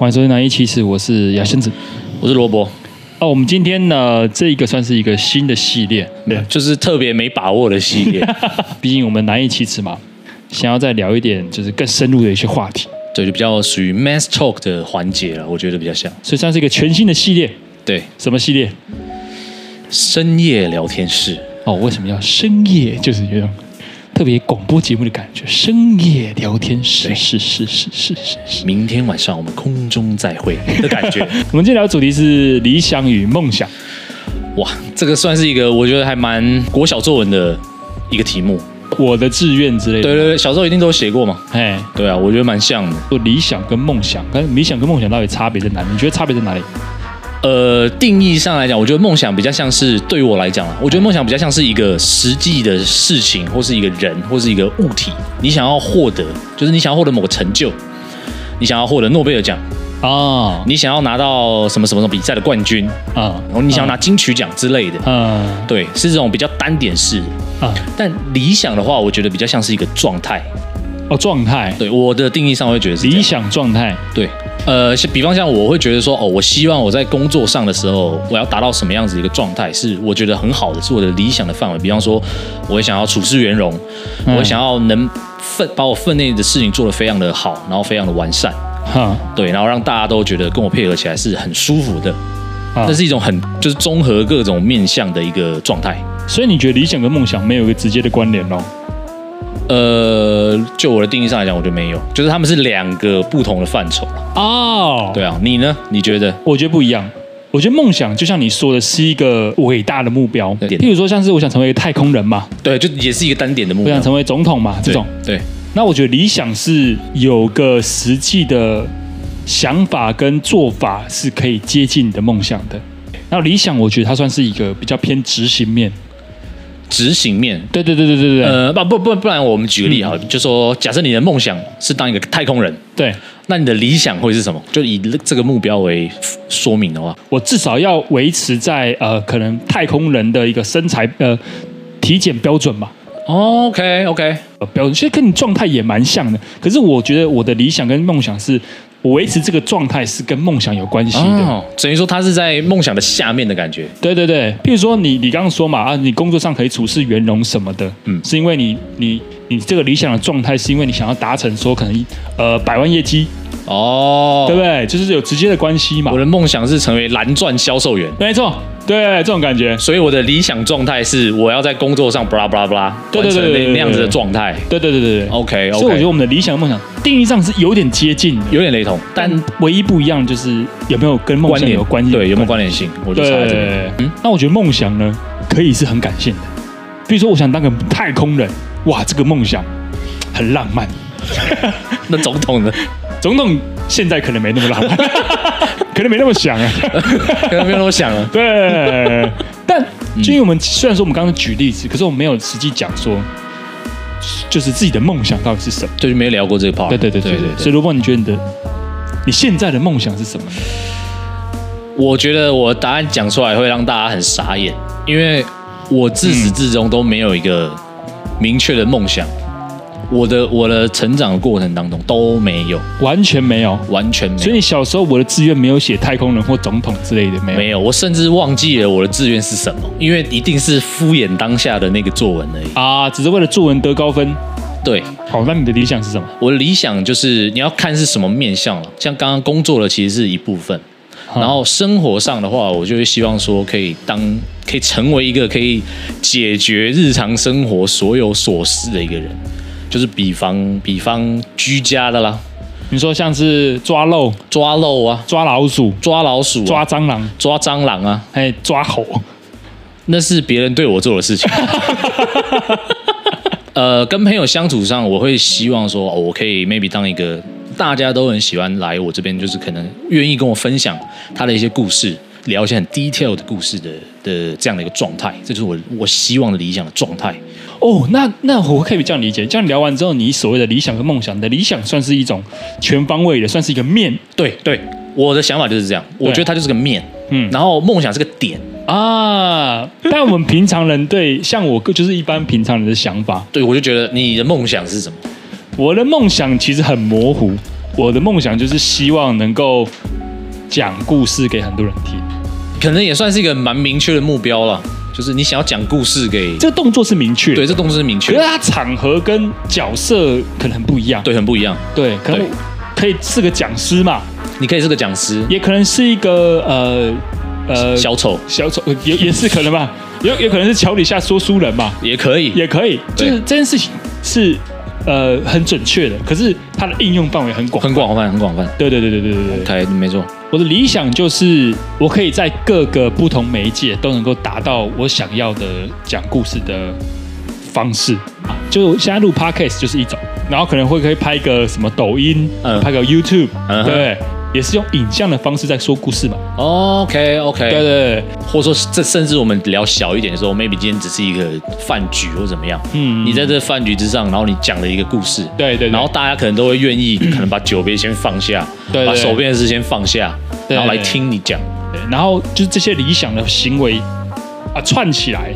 欢迎收听《南一奇事》，我是雅仙子，我是萝卜。哦，我们今天呢，这一个算是一个新的系列，对，就是特别没把握的系列。毕竟我们南一七事嘛，想要再聊一点，就是更深入的一些话题。对，就比较属于 mass talk 的环节了，我觉得比较像，所以算是一个全新的系列。对，什么系列？深夜聊天室。哦，为什么要深夜？就是有种特别广播节目的感觉。深夜聊天室，是是是是是是。明天晚上我们空中再会的感觉。我们今天聊的主题是理想与梦想。哇，这个算是一个我觉得还蛮国小作文的一个题目。我的志愿之类的。对对对，小时候一定都写过嘛。哎，对啊，我觉得蛮像的。就理想跟梦想，跟理想跟梦想到底差别在哪里？你觉得差别在哪里？呃，定义上来讲，我觉得梦想比较像是对于我来讲啊，我觉得梦想比较像是一个实际的事情，或是一个人，或是一个物体。你想要获得，就是你想要获得某个成就，你想要获得诺贝尔奖啊，你想要拿到什么什么什么比赛的冠军啊，然后你想要拿金曲奖之类的，嗯，对，是这种比较单点式啊。但理想的话，我觉得比较像是一个状态哦，状态。对，我的定义上，我会觉得是理想状态，对。呃，比方像我会觉得说，哦，我希望我在工作上的时候，我要达到什么样子一个状态，是我觉得很好的，是我的理想的范围。比方说，我想要处事圆融，嗯、我想要能分把我分内的事情做得非常的好，然后非常的完善，哈，对，然后让大家都觉得跟我配合起来是很舒服的，这哈是一种很就是综合各种面向的一个状态。所以你觉得理想跟梦想没有一个直接的关联哦？呃，就我的定义上来讲，我觉得没有，就是他们是两个不同的范畴哦。对啊，你呢？你觉得？我觉得不一样。我觉得梦想就像你说的，是一个伟大的目标。对譬如说，像是我想成为一个太空人嘛，对，就也是一个单点的目标。我想成为总统嘛，这种。对。对那我觉得理想是有个实际的想法跟做法是可以接近你的梦想的。那理想，我觉得它算是一个比较偏执行面。执行面，对对对对对对，呃，不不不，不然我们举个例哈，嗯、就说假设你的梦想是当一个太空人，对，那你的理想会是什么？就以这个目标为说明的话，我至少要维持在呃，可能太空人的一个身材呃体检标准嘛。OK OK，标准其实跟你状态也蛮像的，可是我觉得我的理想跟梦想是。我维持这个状态是跟梦想有关系的，哦，等于说他是在梦想的下面的感觉。对对对，譬如说你你刚刚说嘛啊，你工作上可以处事圆融什么的，嗯，是因为你你你这个理想的状态是因为你想要达成说可能呃百万业绩。哦，对不对？就是有直接的关系嘛。我的梦想是成为蓝钻销售员，没错，对这种感觉。所以我的理想状态是我要在工作上，布拉布拉布拉，对对对，那样子的状态。对对对对对，OK。所以我觉得我们的理想梦想定义上是有点接近，有点雷同，但唯一不一样就是有没有跟梦想有关系？对，有没有关联性？我就差在这边。嗯，那我觉得梦想呢，可以是很感性的。比如说，我想当个太空人，哇，这个梦想很浪漫。那总统呢？总统现在可能没那么浪漫，可能没那么想啊，可能没有那么想了。对，但就因为我们虽然说我们刚刚举例子，可是我们没有实际讲说，就是自己的梦想到底是什么，就是没聊过这个 part。对对对对对。所以，如果，你觉得你的你现在的梦想是什么呢？我觉得我答案讲出来会让大家很傻眼，因为我自始至终都没有一个明确的梦想。我的我的成长的过程当中都没有，完全没有，完全没有。所以你小时候我的志愿没有写太空人或总统之类的，没有。没有，我甚至忘记了我的志愿是什么，因为一定是敷衍当下的那个作文而已啊，只是为了作文得高分。对，好，那你的理想是什么？我的理想就是你要看是什么面向了，像刚刚工作的其实是一部分，然后生活上的话，我就会希望说可以当可以成为一个可以解决日常生活所有琐事的一个人。就是比方比方居家的啦，你说像是抓漏、抓漏啊，抓老鼠、抓老鼠、抓蟑螂、抓蟑螂啊，还抓猴，那是别人对我做的事情。呃，跟朋友相处上，我会希望说，我可以 maybe 当一个大家都很喜欢来我这边，就是可能愿意跟我分享他的一些故事，聊一些很 detail 的故事的的这样的一个状态，这就是我我希望的理想的状态。哦，那那我可以这样理解，这样聊完之后，你所谓的理想和梦想，你的理想算是一种全方位的，算是一个面。对对，我的想法就是这样，我觉得它就是个面，嗯，然后梦想是个点啊。但我们平常人对，像我就是一般平常人的想法，对，我就觉得你的梦想是什么？我的梦想其实很模糊，我的梦想就是希望能够讲故事给很多人听，可能也算是一个蛮明确的目标了。就是你想要讲故事给这个动作是明确，对，这动作是明确，可是它场合跟角色可能很不一样，对，很不一样，对，可能可以是个讲师嘛，你可以是个讲师，也可能是一个呃呃小丑，小丑也也是可能吧，也有可能是桥底下说书人嘛，也可以，也可以，就是这件事情是。呃，很准确的，可是它的应用范围很广，很广泛，很广泛。对对对对对对对，对，没错。我的理想就是，我可以在各个不同媒介都能够达到我想要的讲故事的方式啊。就现在录 Podcast 就是一种，然后可能会可以拍个什么抖音，嗯，拍个 YouTube，嗯，对。也是用影像的方式在说故事嘛？OK OK，对对对，或者说这甚至我们聊小一点的时候，maybe 今天只是一个饭局或怎么样，嗯，你在这饭局之上，然后你讲了一个故事，对对，然后大家可能都会愿意，可能把酒杯先放下，对，把手边的事先放下，然后来听你讲，对，然后就是这些理想的行为啊串起来，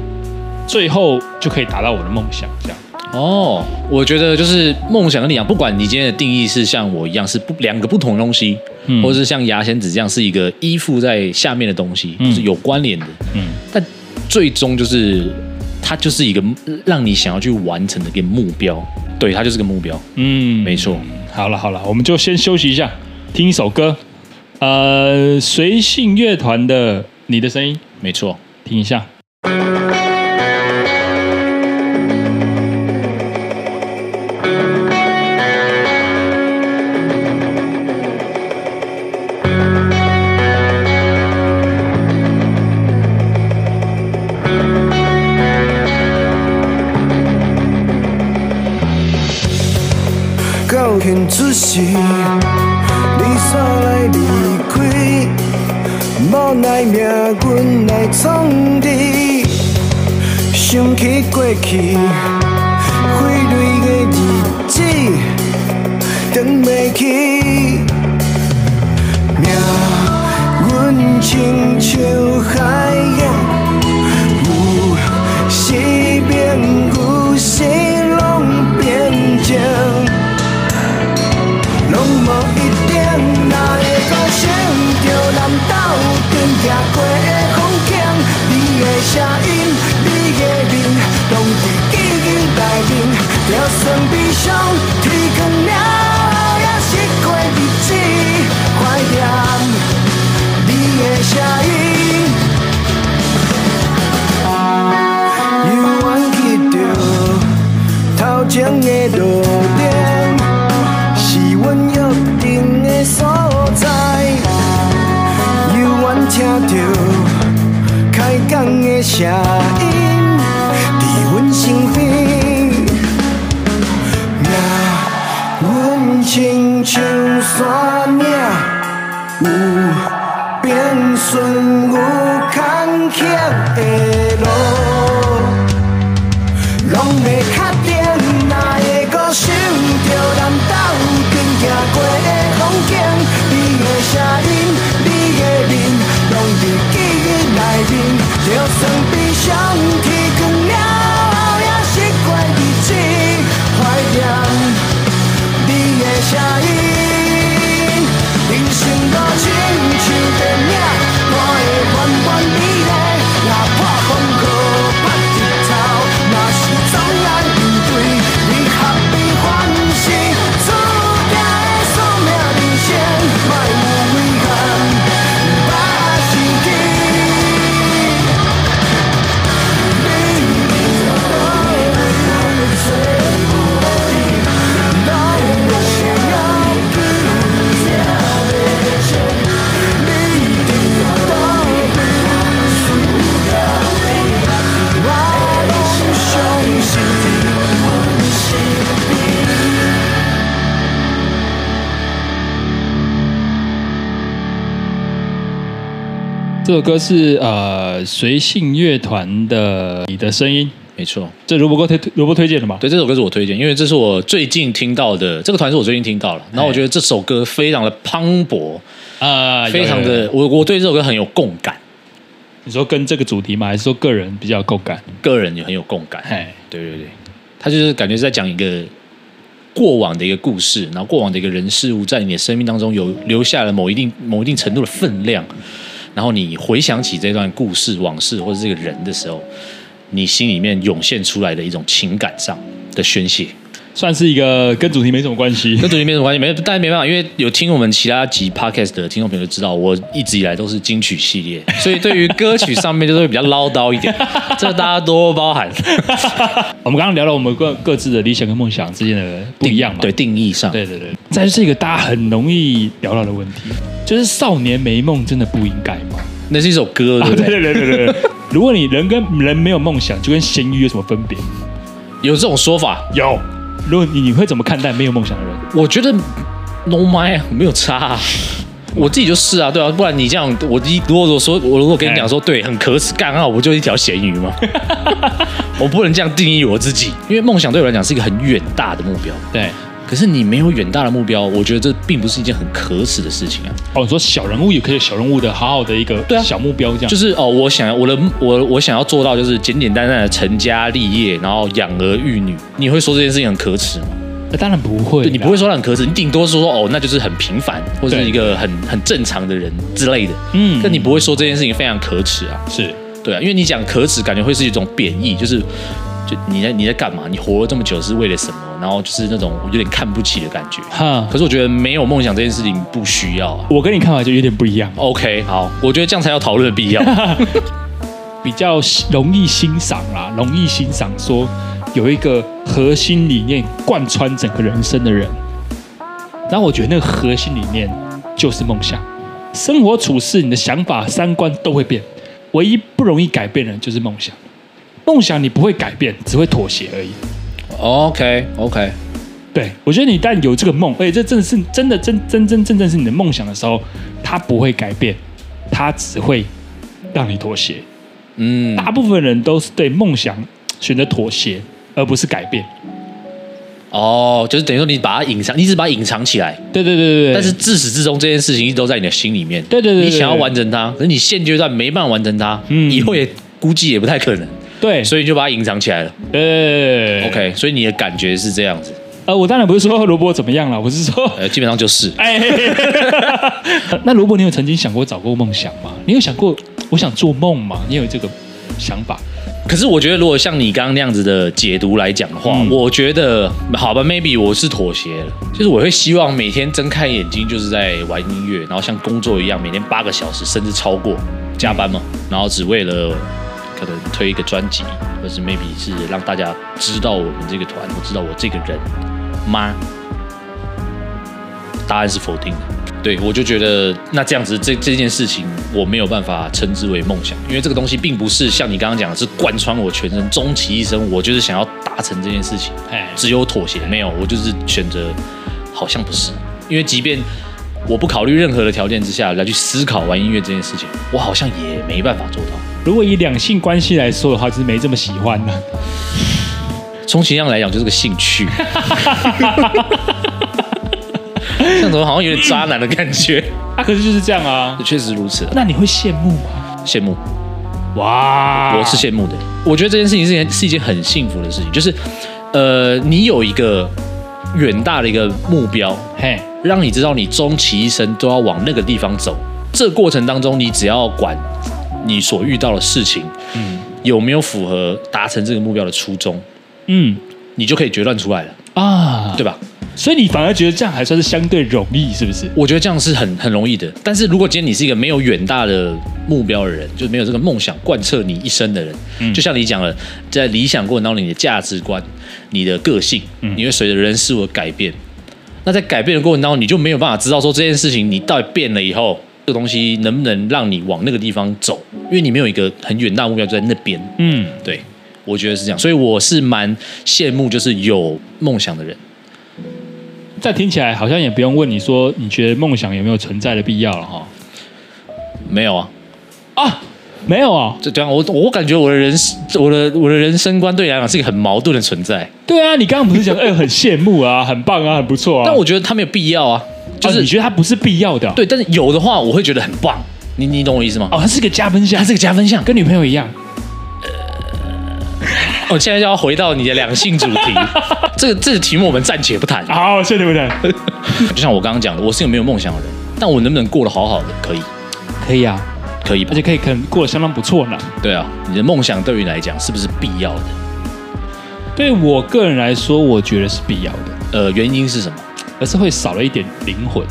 最后就可以达到我的梦想，这样。哦，我觉得就是梦想跟理想，不管你今天的定义是像我一样是不两个不同的东西，嗯，或者是像牙仙子这样是一个依附在下面的东西，嗯，是有关联的，嗯，但最终就是它就是一个让你想要去完成的一个目标，对，它就是个目标，嗯，没错。好了好了，我们就先休息一下，听一首歌，呃，随性乐团的《你的声音》，没错，听一下。去，挥泪的日子，回不去，命运亲像这首歌是呃随性乐团的《你的声音》，没错。这萝卜哥推萝卜推荐的嘛？对，这首歌是我推荐，因为这是我最近听到的。这个团是我最近听到了，然后我觉得这首歌非常的磅礴啊，非常的，我我对这首歌很有共感。你说跟这个主题吗？还是说个人比较有共感？个人也很有共感。哎，对对对，他就是感觉是在讲一个过往的一个故事，然后过往的一个人事物，在你的生命当中有留下了某一定某一定程度的分量，然后你回想起这段故事往事或者这个人的时候，你心里面涌现出来的一种情感上的宣泄。算是一个跟主题没什么关系，跟主题没什么关系，没，但没办法，因为有听我们其他集 podcast 的听众朋友就知道，我一直以来都是金曲系列，所以对于歌曲上面就是会比较唠叨一点，这个大家多包涵。我们刚刚聊了我们各各自的理想跟梦想之间的不一样嘛，对定义上，对对对。这是一个大家很容易聊到的问题，就是少年没梦真的不应该吗？那是一首歌，对不对？对对对对对。如果你人跟人没有梦想，就跟咸鱼有什么分别？有这种说法？有。如果你你会怎么看待没有梦想的人？我觉得 no mind 没有差，啊，我自己就是啊，对啊，不然你这样，我一如果我说我如果跟你讲说，对，很可耻，刚好我就一条咸鱼嘛，我不能这样定义我自己，因为梦想对我来讲是一个很远大的目标，对。可是你没有远大的目标，我觉得这并不是一件很可耻的事情啊。哦，你说小人物也可以小人物的好好的一个对啊小目标这样，就是哦，我想要我的我我想要做到就是简简单单的成家立业，然后养儿育女。你会说这件事情很可耻吗？那当然不会，你不会说它很可耻，你顶多是说哦，那就是很平凡或者是一个很很正常的人之类的。嗯，但你不会说这件事情非常可耻啊。是对啊，因为你讲可耻，感觉会是一种贬义，就是。就你在你在干嘛？你活了这么久是为了什么？然后就是那种有点看不起的感觉。哈，可是我觉得没有梦想这件事情不需要啊。我跟你看法就有点不一样。OK，好，我觉得这样才有讨论的必要。比较容易欣赏啦，容易欣赏说有一个核心理念贯穿整个人生的人。然后我觉得那个核心理念就是梦想。生活处事，你的想法、三观都会变，唯一不容易改变的就是梦想。梦想你不会改变，只会妥协而已。OK OK，对，我觉得你一旦有这个梦，而且这真的是真的真真真正正是你的梦想的时候，它不会改变，它只会让你妥协。嗯，大部分人都是对梦想选择妥协，而不是改变。哦，就是等于说你把它隐藏，你只把它隐藏起来。对对对对对。但是自始至终这件事情一直都在你的心里面。对对对，对。你想要完成它，可是你现阶段没办法完成它，嗯，以后也估计也不太可能。对，所以你就把它隐藏起来了。对，OK，所以你的感觉是这样子。呃，我当然不是说萝卜怎么样了，我是说，呃，基本上就是。哎，那萝卜，你有曾经想过找过梦想吗？你有想过我想做梦吗？你有这个想法？可是我觉得，如果像你刚刚那样子的解读来讲的话，嗯、我觉得好吧，maybe 我是妥协了。就是我会希望每天睁开眼睛就是在玩音乐，然后像工作一样，每天八个小时甚至超过加班嘛，然后只为了。可能推一个专辑，或是 maybe 是让大家知道我们这个团，或知道我这个人吗？答案是否定的。对，我就觉得那这样子，这这件事情我没有办法称之为梦想，因为这个东西并不是像你刚刚讲的，是贯穿我全身，终其一生，我就是想要达成这件事情。哎，只有妥协，没有，我就是选择，好像不是，因为即便我不考虑任何的条件之下来去思考玩音乐这件事情，我好像也没办法做到。如果以两性关系来说的话，就是没这么喜欢呢。充其量来讲，就是个兴趣。这样怎么好像有点渣男的感觉？啊，可是就是这样啊，确实如此。那你会羡慕吗？羡慕。哇，我是羡慕的。我觉得这件事情是件是一件很幸福的事情，就是呃，你有一个远大的一个目标，嘿，让你知道你终其一生都要往那个地方走。这个过程当中，你只要管。你所遇到的事情，嗯，有没有符合达成这个目标的初衷？嗯，你就可以决断出来了啊，对吧？所以你反而觉得这样还算是相对容易，是不是？我觉得这样是很很容易的。但是如果今天你是一个没有远大的目标的人，就没有这个梦想贯彻你一生的人，嗯，就像你讲了，在理想过程当中，你的价值观、你的个性，嗯，你会随着人事物改变。那在改变的过程当中，你就没有办法知道说这件事情你到底变了以后。这个东西能不能让你往那个地方走？因为你没有一个很远大的目标就在那边。嗯，对，我觉得是这样，所以我是蛮羡慕就是有梦想的人。再听起来好像也不用问你说，你觉得梦想有没有存在的必要了哈？没有啊，啊，没有啊，就这样。我我感觉我的人我的我的人生观对你来讲是一个很矛盾的存在。对啊，你刚刚不是讲哎很羡慕啊，很棒啊，很不错啊，但我觉得他没有必要啊。就是你觉得它不是必要的，对，但是有的话我会觉得很棒。你你懂我意思吗？哦，它是个加分项，它是个加分项，跟女朋友一样。呃，我现在就要回到你的两性主题，这个这个题目我们暂且不谈。好，谢谢你们。就像我刚刚讲的，我是个没有梦想的人，但我能不能过得好好的？可以，可以啊，可以吧，而且可以可能过得相当不错呢。对啊，你的梦想对于你来讲是不是必要的？对我个人来说，我觉得是必要的。呃，原因是什么？而是会少了一点灵魂。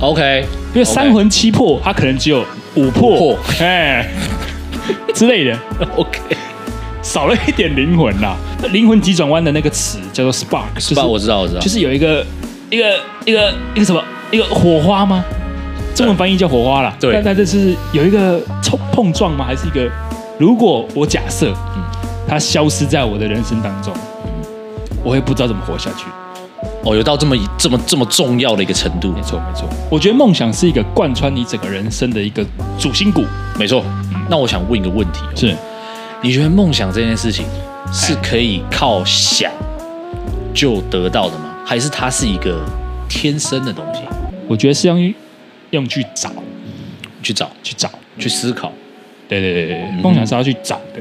OK，因为三魂七魄，它可能只有五魄，哎 之类的。OK，少了一点灵魂啦。灵魂急转弯的那个词叫做 spark，spark 我知道，我知道，就是有一个一个一个一个什么一个火花吗？中文翻译叫火花啦。对，但但这是有一个冲碰撞吗？还是一个？如果我假设，嗯，它消失在我的人生当中，我也不知道怎么活下去。哦，有到这么这么这么重要的一个程度？没错，没错。我觉得梦想是一个贯穿你整个人生的一个主心骨。没错。嗯，那我想问一个问题：是，你觉得梦想这件事情是可以靠想就得到的吗？还是它是一个天生的东西？我觉得是用用去找，去找，去找，去思考。对对对对，梦想是要去找的。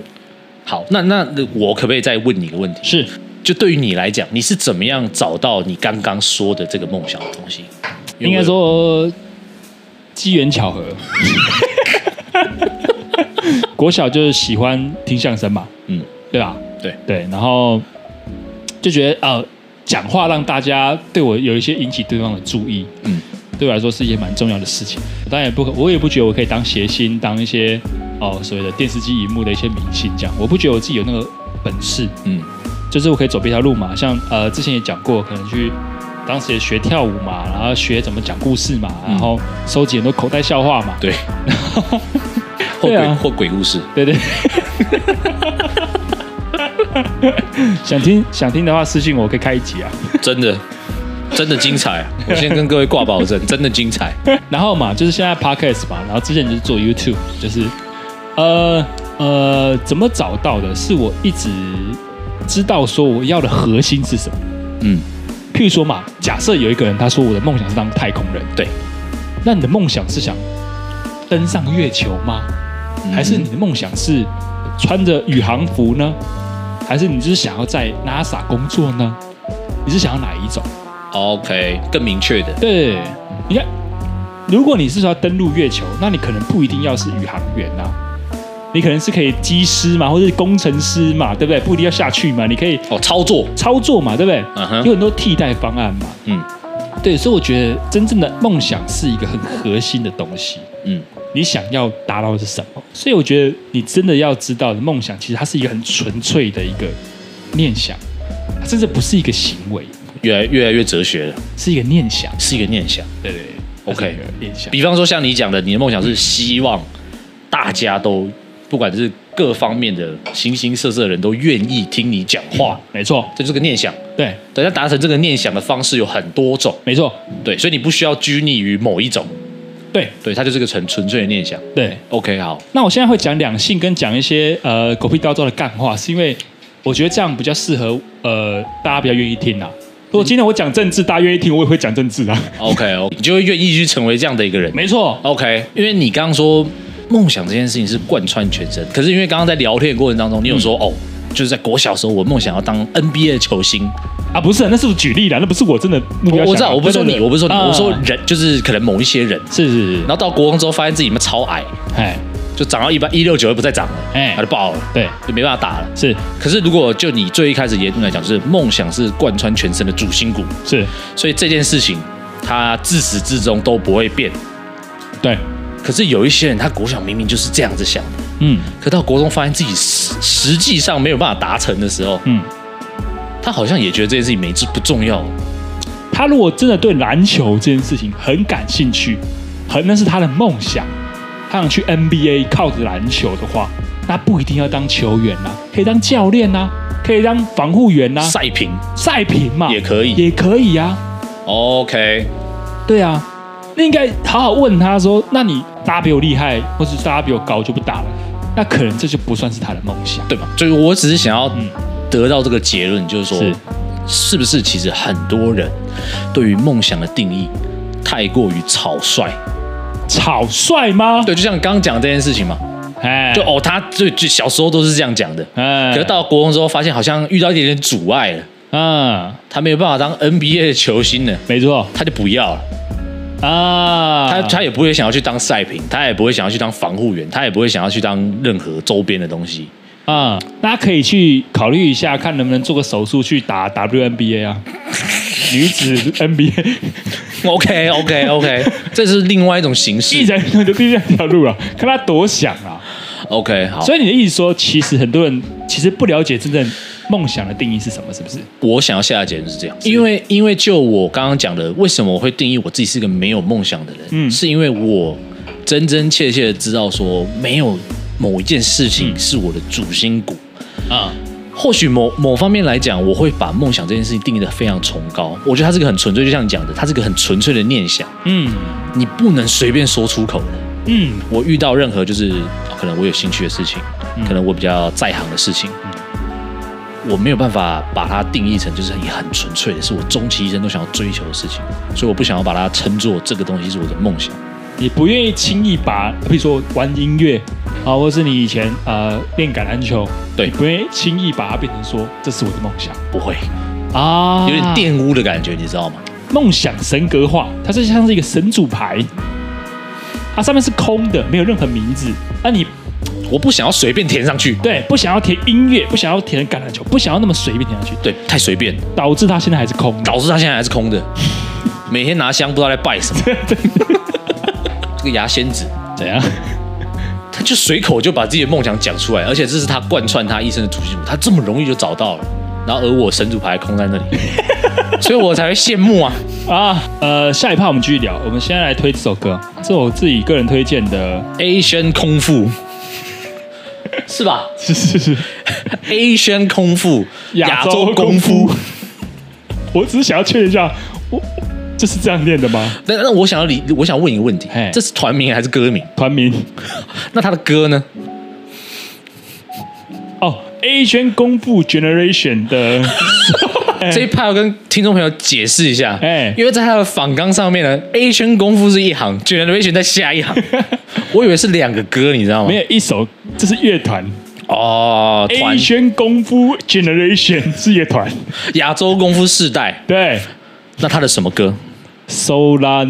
好，那那我可不可以再问你一个问题？是。就对于你来讲，你是怎么样找到你刚刚说的这个梦想的东西？应该说机缘巧合。国小就是喜欢听相声嘛，嗯，对吧？对对，然后就觉得呃，讲话让大家对我有一些引起对方的注意，嗯，对我来说是一件蛮重要的事情。当然也不可，我也不觉得我可以当谐星，当一些哦所谓的电视机荧幕的一些明星这样，我不觉得我自己有那个本事，嗯。就是我可以走别条路嘛，像呃之前也讲过，可能去当时也学跳舞嘛，然后学怎么讲故事嘛，然后收集很多口袋笑话嘛，对，或鬼或鬼故事，对对。想听想听的话私信我，可以开一集啊，真的真的精彩，我先跟各位挂保证，真的精彩。然后嘛，就是现在 Podcast 嘛，然后之前就是做 YouTube，就是呃呃怎么找到的？是我一直。知道说我要的核心是什么？嗯，譬如说嘛，假设有一个人他说我的梦想是当太空人，对，那你的梦想是想登上月球吗？还是你的梦想是穿着宇航服呢？还是你就是想要在 NASA 工作呢？你是想要哪一种？OK，更明确的。对，你看，如果你是说要登陆月球，那你可能不一定要是宇航员啊。你可能是可以机师嘛，或者是工程师嘛，对不对？不一定要下去嘛，你可以哦操作操作嘛，对不对？嗯哼，有很多替代方案嘛。嗯，对，所以我觉得真正的梦想是一个很核心的东西。嗯，你想要达到的是什么？所以我觉得你真的要知道，梦想其实它是一个很纯粹的一个念想，它甚至不是一个行为。越来越来越哲学了，是一个念想，是一个念想。对对，OK，念想。比方说像你讲的，你的梦想是希望大家都。不管是各方面的形形色色的人都愿意听你讲话，没错，这就是个念想。对，等下达成这个念想的方式有很多种，没错，对，所以你不需要拘泥于某一种。对，对，它就是个纯纯粹的念想。对，OK，好。那我现在会讲两性跟讲一些呃狗屁倒灶的干话，是因为我觉得这样比较适合呃大家比较愿意听啊。如果今天我讲政治，大家愿意听，我也会讲政治啊。OK，OK，你就会愿意去成为这样的一个人。没错，OK，因为你刚刚说。梦想这件事情是贯穿全身，可是因为刚刚在聊天的过程当中，你有说、嗯、哦，就是在国小时候，我梦想要当 NBA 的球星。啊，不是，那是举例啦，那不是我真的目标。我知道，我不是说你，我不是说你，啊、我说人，就是可能某一些人，是是是。然后到国中之后，发现自己他妈超矮，哎，就长到一般一六九又不再长了，哎，他就爆了，对，就没办法打了。是，可是如果就你最一开始言论来讲，就是梦想是贯穿全身的主心骨，是，所以这件事情它自始至终都不会变，对。可是有一些人，他国小明明就是这样子想的，嗯，可到国中发现自己实实际上没有办法达成的时候，嗯，他好像也觉得这件事情没不重要。他如果真的对篮球这件事情很感兴趣，很那是他的梦想，他想去 NBA 靠着篮球的话，那不一定要当球员呐，可以当教练呐，可以当防护员呐，赛评赛评嘛，也可以，也可以呀。OK，对啊。那应该好好问他说：“那你大家比我厉害，或是大家比我高就不打了？那可能这就不算是他的梦想，对吧？”所以我只是想要得到这个结论，就是说，是，是不是其实很多人对于梦想的定义太过于草率？草率吗？对，就像刚刚讲这件事情嘛。哎，就哦，他就就小时候都是这样讲的，哎，可是到国中之后，发现好像遇到一点点阻碍了，嗯，他没有办法当 NBA 的球星了，没错，他就不要了，啊，他他也不会想要去当赛评，他也不会想要去当防护员，他也不会想要去当任何周边的东西，啊，大家可以去考虑一下，看能不能做个手术去打 WNBA 啊。女子 NBA，OK OK OK，这是另外一种形式，一人就第二条路了，看他多想啊。OK，好。所以你的意思说，其实很多人其实不了解真正梦想的定义是什么，是不是？我想要下的结论是这样，因为因为就我刚刚讲的，为什么我会定义我自己是个没有梦想的人？嗯，是因为我真真切切的知道说，没有某一件事情是我的主心骨啊。嗯或许某某方面来讲，我会把梦想这件事情定义的非常崇高。我觉得它是个很纯粹，就像你讲的，它是个很纯粹的念想。嗯，你不能随便说出口的。嗯，我遇到任何就是可能我有兴趣的事情，嗯、可能我比较在行的事情，嗯、我没有办法把它定义成就是很纯粹的，是我终其一生都想要追求的事情。所以我不想要把它称作这个东西是我的梦想。你不愿意轻易把，比如说玩音乐啊，或是你以前呃练橄榄球，对，不愿意轻易把它变成说这是我的梦想，不会啊，有点玷污的感觉，你知道吗？梦想神格化，它是像是一个神主牌，它上面是空的，没有任何名字。那你我不想要随便填上去，对，不想要填音乐，不想要填橄榄球，不想要那么随便填上去，对，太随便，导致他现在还是空，导致他现在还是空的，每天拿香不知道在拜什么。这个牙仙子怎样？他就随口就把自己的梦想讲出来，而且这是他贯穿他一生的主心骨，他这么容易就找到了。然后而我神主牌空在那里，所以我才会羡慕啊啊！呃，下一趴我们继续聊。我们现在来推这首歌，这是我自己个人推荐的《Asian 功夫》，是吧？是是是，《Asian 功夫》亚洲功夫。我只是想要确认一下，我。这是这样念的吗？那那我想要理，我想问一个问题，嘿这是团名还是歌名？团名。那他的歌呢？哦，Asian 功夫 Generation 的这一趴要跟听众朋友解释一下，哎，因为在他的访纲上面呢，Asian 功夫是一行，Generation 在下一行，我以为是两个歌，你知道吗？没有一首，这是乐团。哦。Asian 功夫 Generation 是乐团，亚洲功夫世代，对，那他的什么歌？苏拉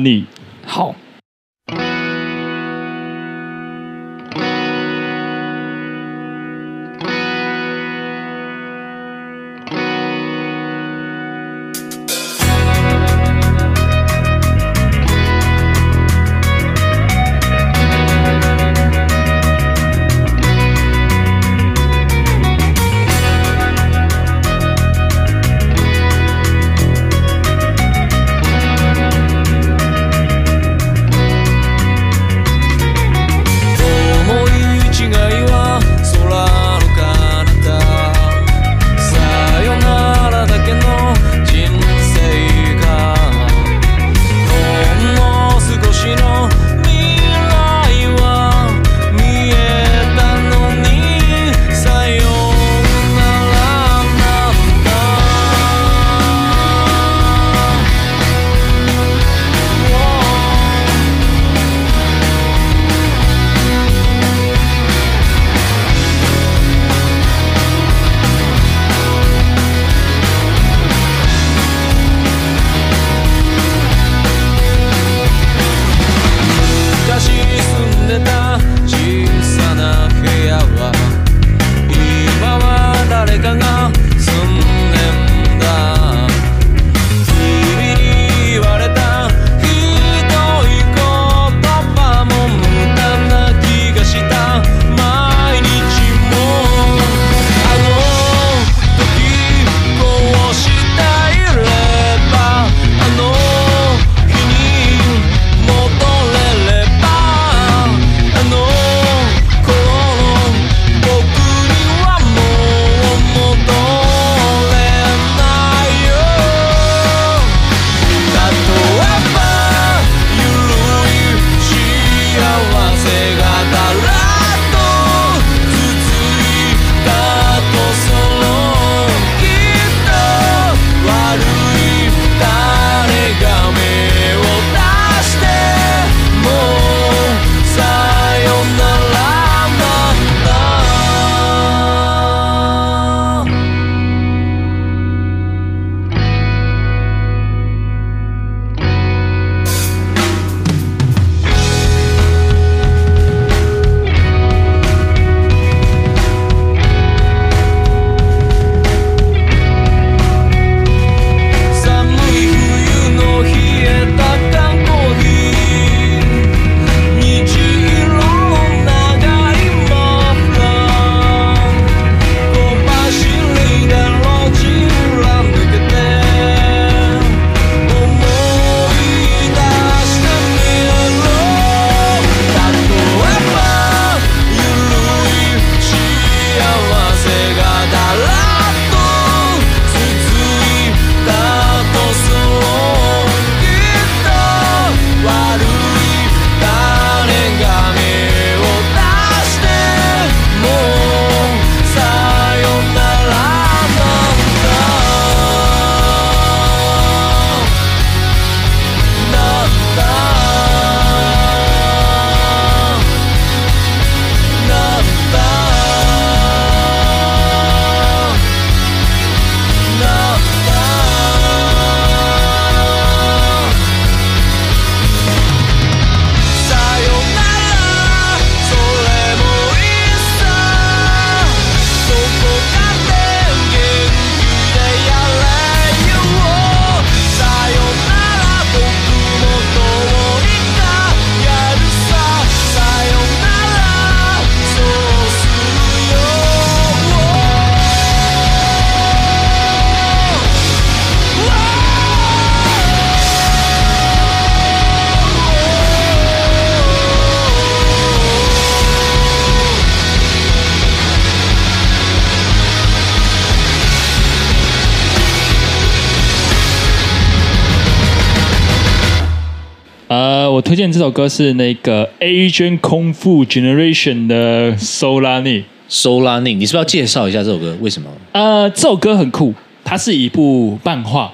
尼，好。我推荐这首歌是那个 Asian Kung Fu Generation 的 Soulani。Soulani，你是不是要介绍一下这首歌？为什么？呃，这首歌很酷，它是一部漫画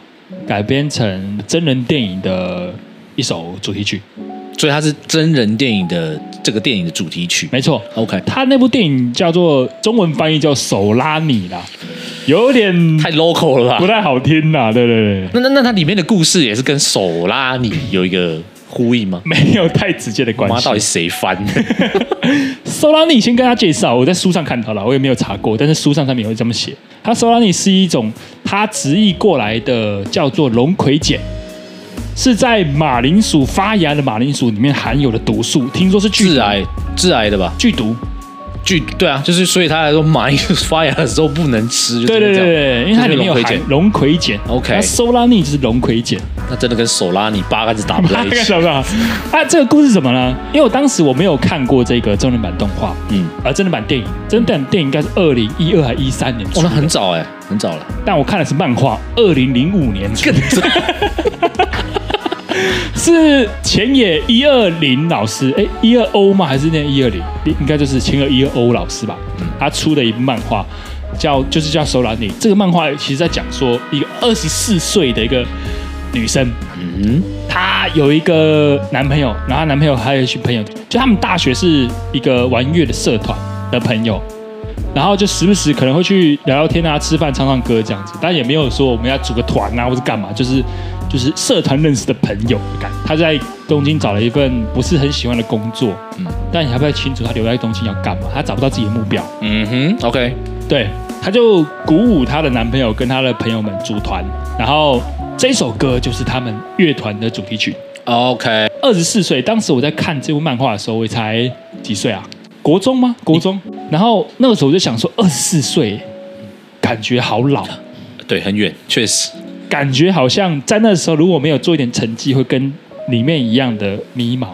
改编成真人电影的一首主题曲。所以它是真人电影的这个电影的主题曲，没错。OK，它那部电影叫做中文翻译叫手拉你啦，有点太 local 了吧，不太好听呐。对对对，那那那它里面的故事也是跟手拉你有一个故意吗？没有太直接的关系。到底谁翻的？手拉尼先跟他介绍，我在书上看到了，我也没有查过，但是书上上面会这么写。它手拉尼是一种它直译过来的叫做龙葵碱。是在马铃薯发芽的马铃薯里面含有的毒素，听说是致癌、致癌的吧？剧毒，剧对啊，就是所以他来说马铃薯 发芽的时候不能吃，对对对对，因为它里面有含龙葵碱。OK，那苏拉尼就是龙葵碱，那真的跟手拉你八竿子打不在一起。啊，这个故事什么呢？因为我当时我没有看过这个真人版动画，嗯，啊真人版电影，真人版电影应该是二零一二还一三年，哦，那很早哎，很早了。但我看的是漫画，二零零五年更早。是前野一二零老师，哎，一二 O 吗？还是念一二零？应该就是前野一二 O 老师吧。他出的一部漫画叫，就是叫《手拉你》。这个漫画其实在讲说，一个二十四岁的一个女生，嗯，她有一个男朋友，然后她男朋友还有一群朋友，就他们大学是一个玩乐的社团的朋友，然后就时不时可能会去聊聊天啊、吃饭、唱唱歌这样子，但也没有说我们要组个团啊，或者干嘛，就是。就是社团认识的朋友的感觉。他在东京找了一份不是很喜欢的工作，嗯，但你还不太清楚他留在东京要干嘛。他找不到自己的目标，嗯哼，OK，对，他就鼓舞他的男朋友跟他的朋友们组团，然后这首歌就是他们乐团的主题曲。OK，二十四岁，当时我在看这部漫画的时候，我才几岁啊？国中吗？国中。然后那个时候我就想说，二十四岁，感觉好老。对，很远，确实。感觉好像在那时候，如果没有做一点成绩，会跟里面一样的迷茫。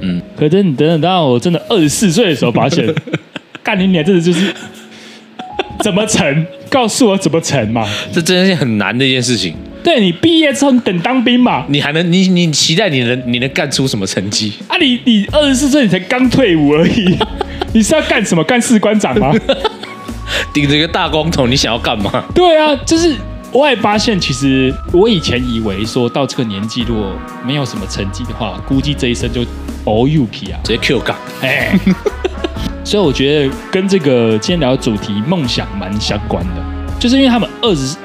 嗯，可是你等等到我真的二十四岁的时候，发现干你娘，真的就是怎么成？告诉我怎么成嘛？这真的是很难的一件事情。对，你毕业之后，你等当兵嘛？你还能你你期待你能你能干出什么成绩？啊你，你你二十四岁，你才刚退伍而已，你是要干什么？干士官长吗？顶着一个大光头，你想要干嘛？对啊，就是。我也发现，其实我以前以为说到这个年纪，如果没有什么成绩的话，估计这一生就 all you k 啊，直接 Q 杠。哎，所以我觉得跟这个今天聊的主题梦想蛮相关的，就是因为他们二十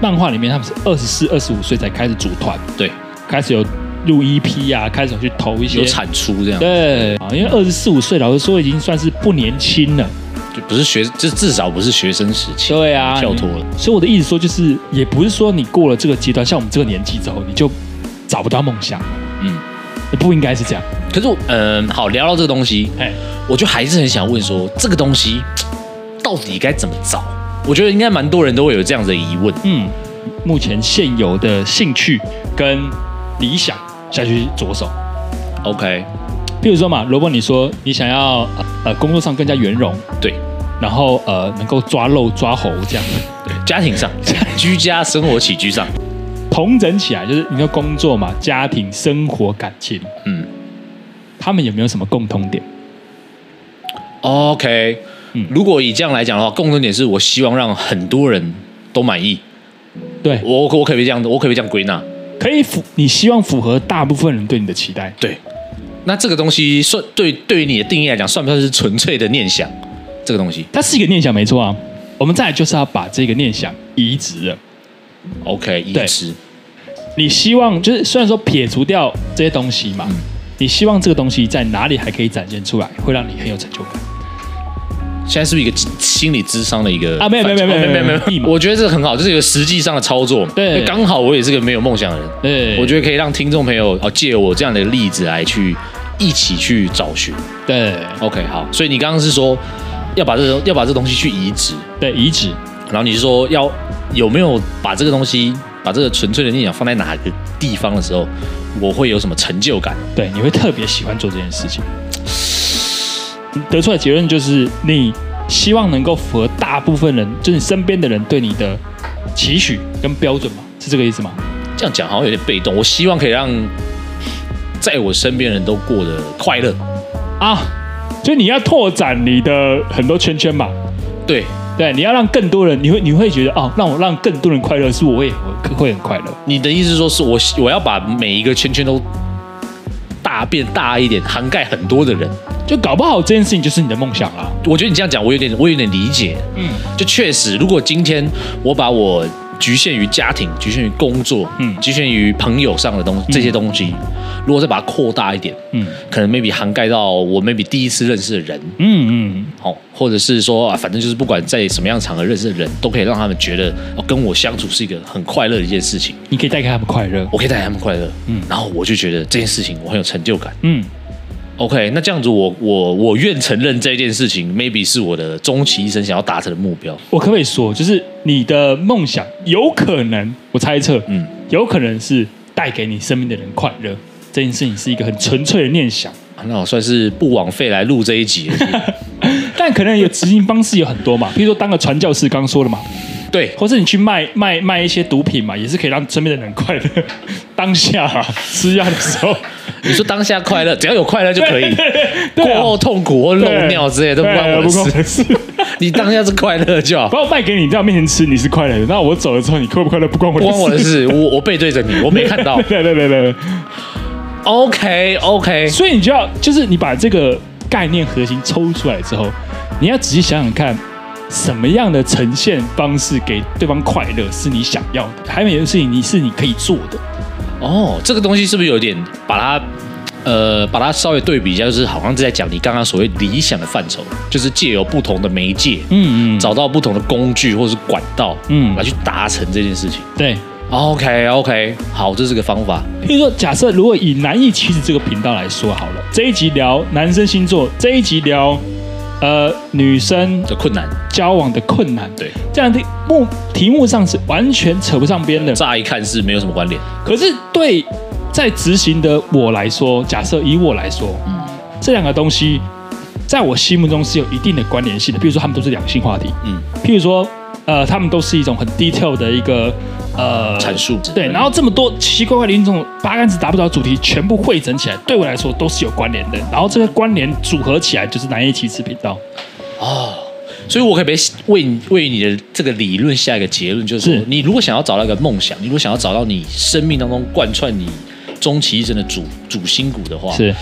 漫画里面他们是二十四、二十五岁才开始组团，对，开始有录 EP 啊，开始有去投一些有产出这样，对。啊，因为二十四五岁，老实说已经算是不年轻了。就不是学，这至少不是学生时期。对啊，跳脱了。所以我的意思说，就是也不是说你过了这个阶段，像我们这个年纪之后，你就找不到梦想。嗯，也不应该是这样。可是我，嗯，好，聊到这个东西，哎，我就还是很想问说，这个东西到底该怎么找？我觉得应该蛮多人都会有这样的疑问。嗯，目前现有的兴趣跟理想下去着手。OK。比如说嘛，如果你说你想要呃工作上更加圆融，对，然后呃能够抓漏抓猴这样，对，家庭上，居家生活起居上，同整起来就是你说工作嘛，家庭生活感情，嗯，他们有没有什么共通点？OK，嗯，如果以这样来讲的话，共同点是我希望让很多人都满意，对。我我可不可以这样，我可不可以这样归纳？可以符，你希望符合大部分人对你的期待，对。那这个东西算对对于你的定义来讲，算不算是纯粹的念想？这个东西，它是一个念想，没错啊。我们再来就是要把这个念想移植了。OK，移植。你希望就是虽然说撇除掉这些东西嘛，嗯、你希望这个东西在哪里还可以展现出来，会让你很有成就感？现在是不是一个心理智商的一个啊？没有没有没有没有没有没有，我觉得这个很好，这是一个实际上的操作。对，刚好我也是个没有梦想的人。对，我觉得可以让听众朋友哦借我这样的例子来去。一起去找寻，对，OK，好，所以你刚刚是说要把这个要把这东西去移植，对，移植，然后你是说要有没有把这个东西，把这个纯粹的念想放在哪个地方的时候，我会有什么成就感？对，你会特别喜欢做这件事情。得出来的结论就是，你希望能够符合大部分人，就是你身边的人对你的期许跟标准吗？是这个意思吗？这样讲好像有点被动。我希望可以让。在我身边人都过得快乐啊，所以你要拓展你的很多圈圈嘛。对对，你要让更多人，你会你会觉得哦，让我让更多人快乐，是我也我会很快乐。你的意思说是我我要把每一个圈圈都大变大一点，涵盖很多的人，就搞不好这件事情就是你的梦想啊。我觉得你这样讲，我有点我有点理解。嗯，就确实，如果今天我把我。局限于家庭，局限于工作，嗯，局限于朋友上的东西，这些东西，嗯、如果再把它扩大一点，嗯，可能 maybe 涵盖到我 maybe 第一次认识的人，嗯嗯，好，或者是说啊，反正就是不管在什么样场合认识的人，都可以让他们觉得哦，跟我相处是一个很快乐的一件事情。你可以带给他们快乐，我可以带给他们快乐，嗯，然后我就觉得这件事情我很有成就感，嗯。OK，那这样子我，我我我愿承认这件事情，maybe 是我的终其一生想要达成的目标。我可不可以说，就是你的梦想有可能，我猜测，嗯，有可能是带给你生命的人快乐。这件事情是一个很纯粹的念想。那我算是不枉费来录这一集。但可能有执行方式有很多嘛，比如说当个传教士，刚刚说了嘛。对，或是你去卖卖卖一些毒品嘛，也是可以让身边的人快乐。当下、啊、吃药的时候，你说当下快乐，只要有快乐就可以。对对对对啊、过后痛苦或漏尿之类都不关我的事。你当下是快乐就好。把我卖给你，在我面前吃，你是快乐的。那我走了之后，你快不快乐不关我的事。关我的事，我我背对着你，我没看到。对对对对，对。OK OK，所以你就要就是你把这个概念核心抽出来之后，你要仔细想想看。什么样的呈现方式给对方快乐是你想要的？还有一件事情，你是你可以做的。哦，这个东西是不是有点把它呃把它稍微对比一下？就是好像是在讲你刚刚所谓理想的范畴，就是借由不同的媒介，嗯嗯，找到不同的工具或者是管道，嗯，来去达成这件事情。对，OK OK，好，这是个方法。譬如说，假设如果以男艺其实这个频道来说好了，这一集聊男生星座，这一集聊。呃，女生的困难，交往的困难，对，这样的目题目上是完全扯不上边的。乍一看是没有什么关联，可是对在执行的我来说，假设以我来说，嗯，这两个东西在我心目中是有一定的关联性的。比如说，他们都是两性话题，嗯，譬如说，呃，他们都是一种很 detail 的一个。呃，阐述对，然后这么多奇奇怪怪的这种八竿子打不着主题，全部汇整起来，对我来说都是有关联的。然后这个关联组合起来，就是南叶其次频道。哦，所以我可以为你为你的这个理论下一个结论，就是，是你如果想要找到一个梦想，你如果想要找到你生命当中贯穿你终其一生的主主心骨的话，是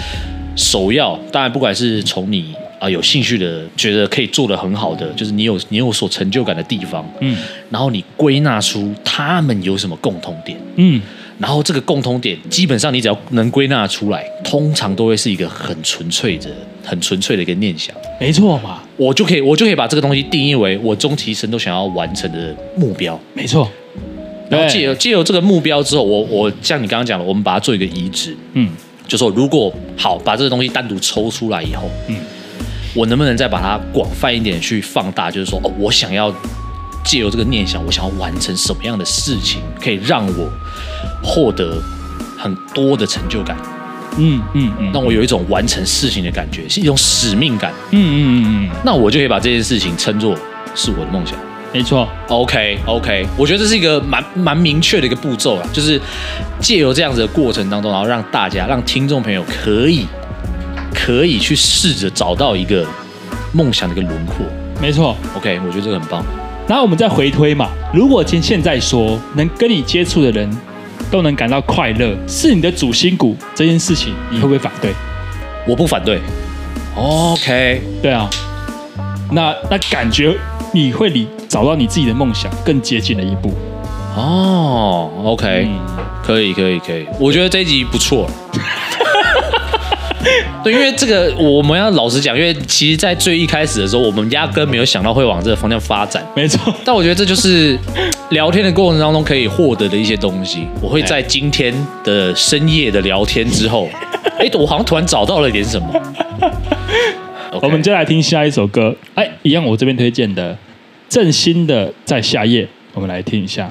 首要。当然，不管是从你。啊，有兴趣的，觉得可以做的很好的，就是你有你有所成就感的地方，嗯，然后你归纳出他们有什么共同点，嗯，然后这个共通点基本上你只要能归纳出来，通常都会是一个很纯粹的、很纯粹的一个念想，没错嘛，我就可以我就可以把这个东西定义为我终其一生都想要完成的目标，没错，然后借由借由这个目标之后，我我像你刚刚讲的，我们把它做一个移植，嗯，就说如果好把这个东西单独抽出来以后，嗯。我能不能再把它广泛一点去放大？就是说，哦，我想要借由这个念想，我想要完成什么样的事情，可以让我获得很多的成就感？嗯嗯嗯，让我有一种完成事情的感觉，是一种使命感。嗯嗯嗯嗯，那我就可以把这件事情称作是我的梦想。没错，OK OK，我觉得这是一个蛮蛮明确的一个步骤啊，就是借由这样子的过程当中，然后让大家、让听众朋友可以。可以去试着找到一个梦想的一个轮廓，没错。OK，我觉得这个很棒。然后我们再回推嘛，如果今现在说能跟你接触的人都能感到快乐，是你的主心骨这件事情，你会不会反对？我不反对。OK，对啊。那那感觉你会离找到你自己的梦想更接近了一步。哦，OK，嗯，可以，可以，可以。我觉得这一集不错。对，因为这个我们要老实讲，因为其实，在最一开始的时候，我们压根没有想到会往这个方向发展。没错，但我觉得这就是聊天的过程当中可以获得的一些东西。我会在今天的深夜的聊天之后，哎，我好像突然找到了一点什么。Okay. 我们就来听下一首歌，哎，一样我这边推荐的郑兴的《在夏夜》，我们来听一下。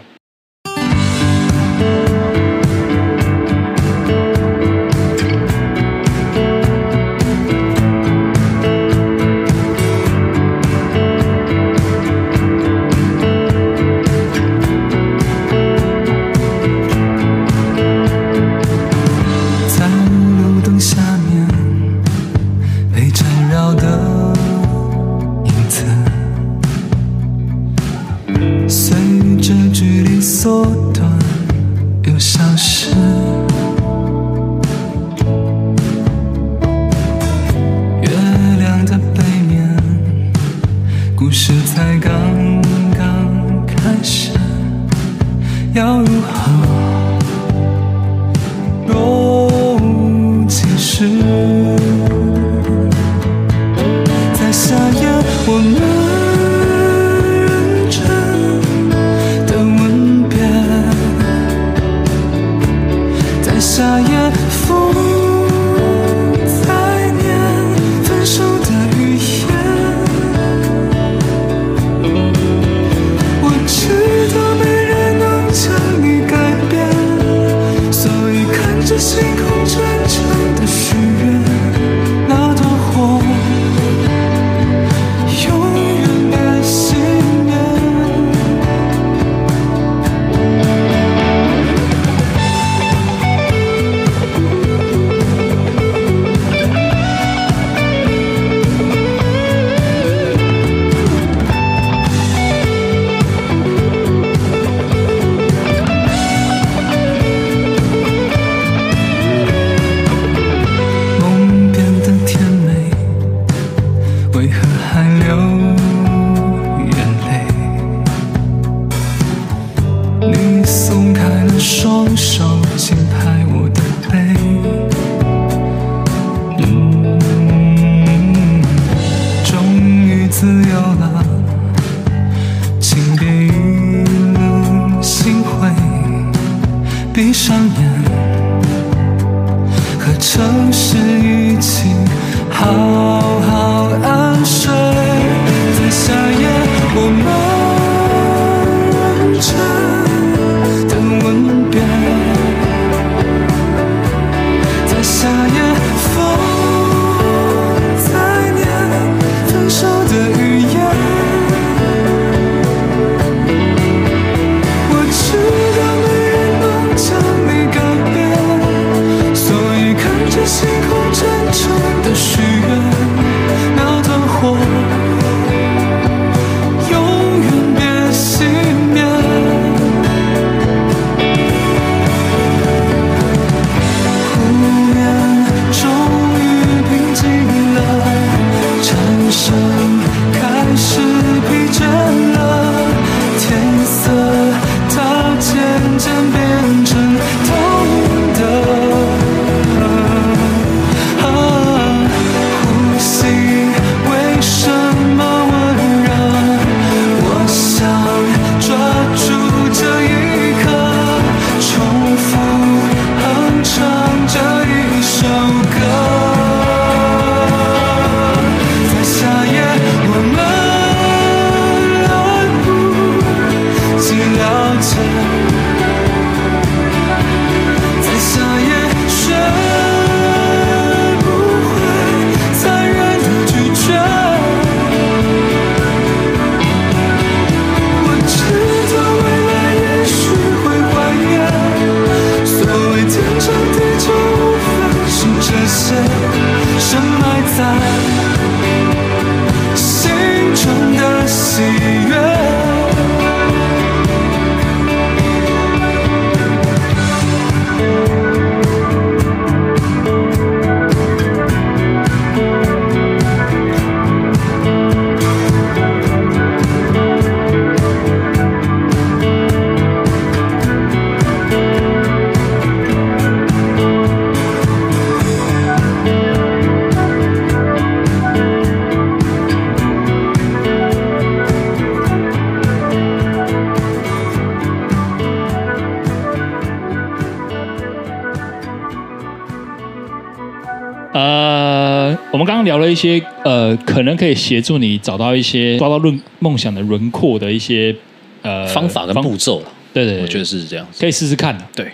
聊了一些呃，可能可以协助你找到一些抓到论梦想的轮廓的一些呃方法跟步骤了。对，对对，我觉得是这样，可以试试看。对，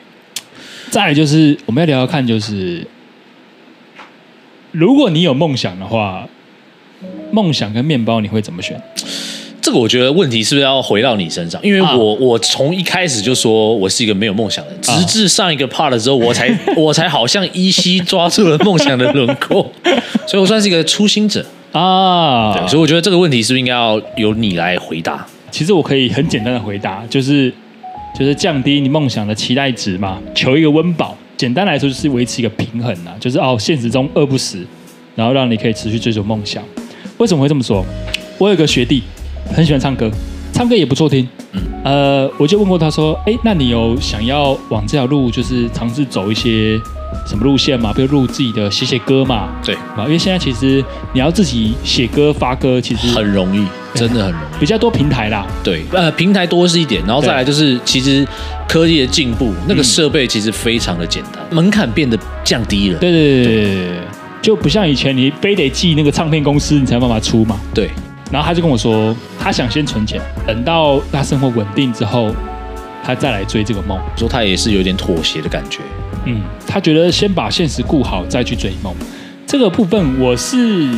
再来就是我们要聊聊看，就是如果你有梦想的话，梦想跟面包你会怎么选？这个我觉得问题是不是要回到你身上？因为我、啊、我从一开始就说我是一个没有梦想的人，直至上一个 part 的时候，我才 我才好像依稀抓住了梦想的轮廓，所以我算是一个初心者啊。对，所以我觉得这个问题是不是应该要由你来回答？其实我可以很简单的回答，就是就是降低你梦想的期待值嘛，求一个温饱。简单来说就是维持一个平衡呐，就是哦，现实中饿不死，然后让你可以持续追逐梦想。为什么会这么说？我有个学弟。很喜欢唱歌，唱歌也不错听。嗯，呃，我就问过他说，哎，那你有想要往这条路，就是尝试走一些什么路线嘛？比如录自己的写写歌嘛？对，因为现在其实你要自己写歌发歌，其实很容易，真的很容易，比较多平台啦。对，呃，平台多是一点，然后再来就是，其实科技的进步，那个设备其实非常的简单，嗯、门槛变得降低了。对对对对对，就不像以前你非得寄那个唱片公司，你才有办法出嘛。对。然后他就跟我说，他想先存钱，等到他生活稳定之后，他再来追这个梦。说他也是有点妥协的感觉。嗯，他觉得先把现实顾好，再去追梦。这个部分我是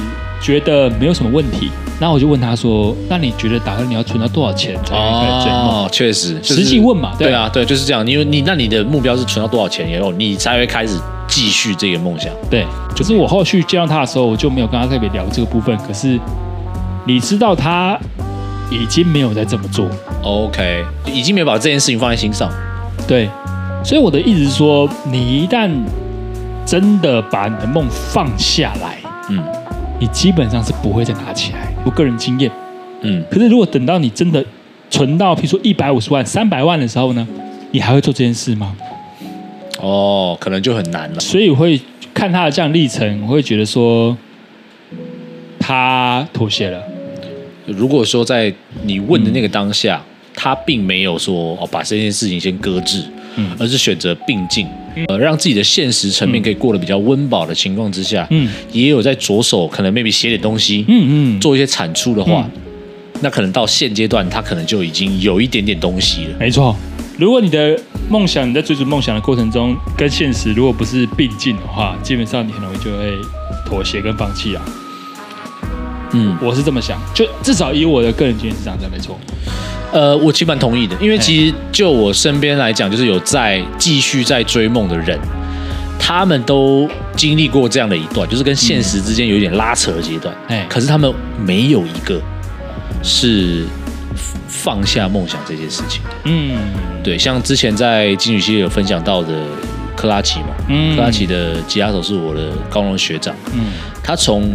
觉得没有什么问题。然后我就问他说：“那你觉得打算你要存到多少钱才开始追梦？”哦，确实，实际问嘛。对啊，对，就是这样。因为你那你的目标是存到多少钱以后，你才会开始继续这个梦想。对，就是我后续见到他的时候，我就没有跟他特别聊这个部分。可是。你知道他已经没有在这么做，OK，已经没有把这件事情放在心上，对，所以我的意思是说，你一旦真的把你的梦放下来，嗯，你基本上是不会再拿起来。我个人经验，嗯，可是如果等到你真的存到，譬如说一百五十万、三百万的时候呢，你还会做这件事吗？哦，可能就很难了。所以我会看他的这样历程，我会觉得说他妥协了。如果说在你问的那个当下，嗯、他并没有说哦把这件事情先搁置，嗯，而是选择并进，呃，让自己的现实层面可以过得比较温饱的情况之下，嗯，也有在着手可能 maybe 写点东西，嗯嗯，做一些产出的话，嗯、那可能到现阶段他可能就已经有一点点东西了。没错，如果你的梦想你在追逐梦想的过程中跟现实如果不是并进的话，基本上你很容易就会妥协跟放弃啊。嗯，我是这么想，就至少以我的个人经验是这样子，没错。呃，我其实蛮同意的，因为其实就我身边来讲，就是有在继续在追梦的人，他们都经历过这样的一段，就是跟现实之间有一点拉扯的阶段。哎、嗯，可是他们没有一个是放下梦想这件事情。的。嗯，对，像之前在金曲系列有分享到的克拉奇嘛，嗯，克拉奇的吉他手是我的高中学长，嗯，他从